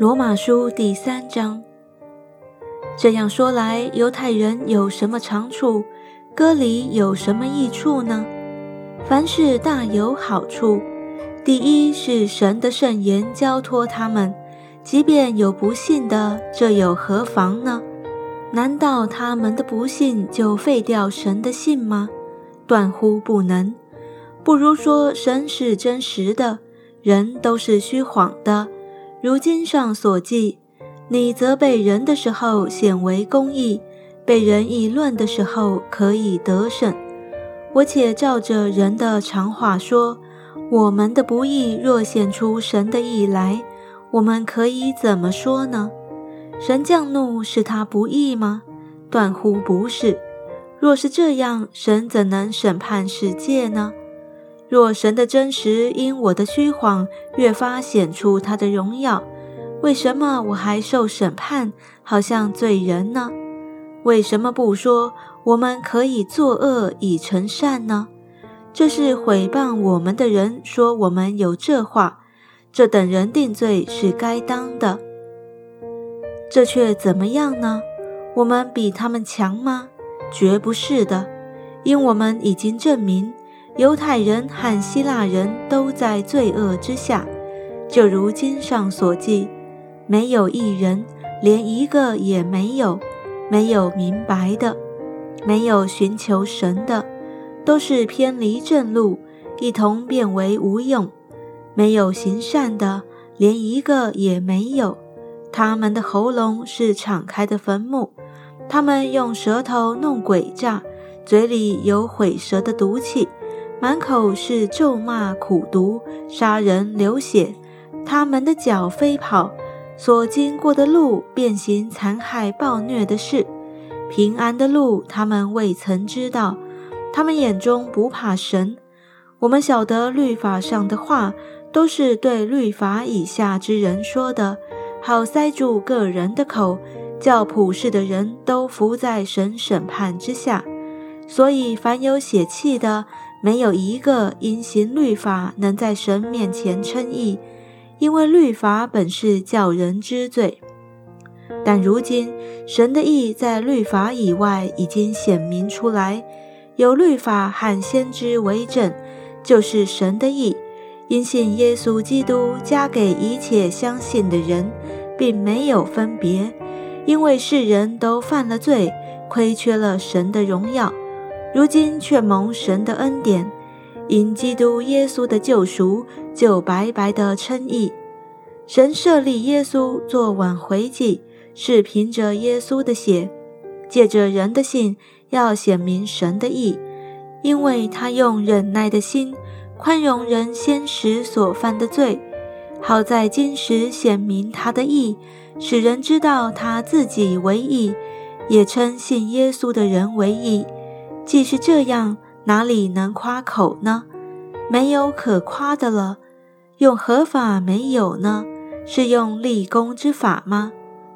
罗马书第三章。这样说来，犹太人有什么长处？割礼有什么益处呢？凡事大有好处。第一是神的圣言交托他们，即便有不信的，这又何妨呢？难道他们的不信就废掉神的信吗？断乎不能。不如说神是真实的，人都是虚晃的。如经上所记，你责备人的时候显为公义，被人议论的时候可以得胜。我且照着人的常话说：我们的不义若显出神的义来，我们可以怎么说呢？神降怒是他不义吗？断乎不是。若是这样，神怎能审判世界呢？若神的真实因我的虚谎越发显出他的荣耀，为什么我还受审判，好像罪人呢？为什么不说我们可以作恶以成善呢？这是毁谤我们的人说我们有这话，这等人定罪是该当的。这却怎么样呢？我们比他们强吗？绝不是的，因我们已经证明，犹太人和希腊人都在罪恶之下，就如经上所记，没有一人，连一个也没有，没有明白的，没有寻求神的，都是偏离正路，一同变为无用，没有行善的，连一个也没有，他们的喉咙是敞开的坟墓。他们用舌头弄诡诈，嘴里有毁舌的毒气，满口是咒骂、苦毒、杀人、流血。他们的脚飞跑，所经过的路变形、残害、暴虐的事。平安的路，他们未曾知道。他们眼中不怕神。我们晓得律法上的话，都是对律法以下之人说的，好塞住个人的口。叫普世的人都伏在神审判之下，所以凡有血气的，没有一个因行律法能在神面前称义，因为律法本是叫人知罪。但如今神的义在律法以外已经显明出来，有律法和先知为证，就是神的义，因信耶稣基督加给一切相信的人，并没有分别。因为世人都犯了罪，亏缺了神的荣耀，如今却蒙神的恩典，因基督耶稣的救赎，就白白的称义。神设立耶稣做挽回祭，是凭着耶稣的血，借着人的信，要显明神的义，因为他用忍耐的心，宽容人先时所犯的罪，好在今时显明他的义。使人知道他自己为义，也称信耶稣的人为义。既是这样，哪里能夸口呢？没有可夸的了。用合法没有呢？是用立功之法吗？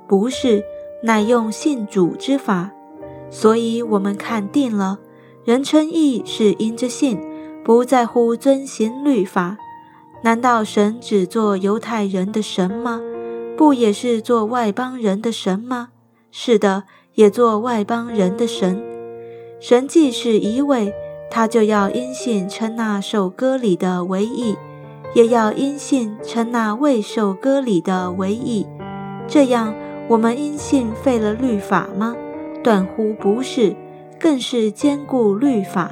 不是，乃用信主之法。所以我们看定了，人称义是因着信，不在乎遵行律法。难道神只做犹太人的神吗？不也是做外邦人的神吗？是的，也做外邦人的神。神既是一位，他就要因信称那受割礼的为义，也要因信称那未受割礼的为义。这样，我们因信废了律法吗？断乎不是，更是兼顾律法。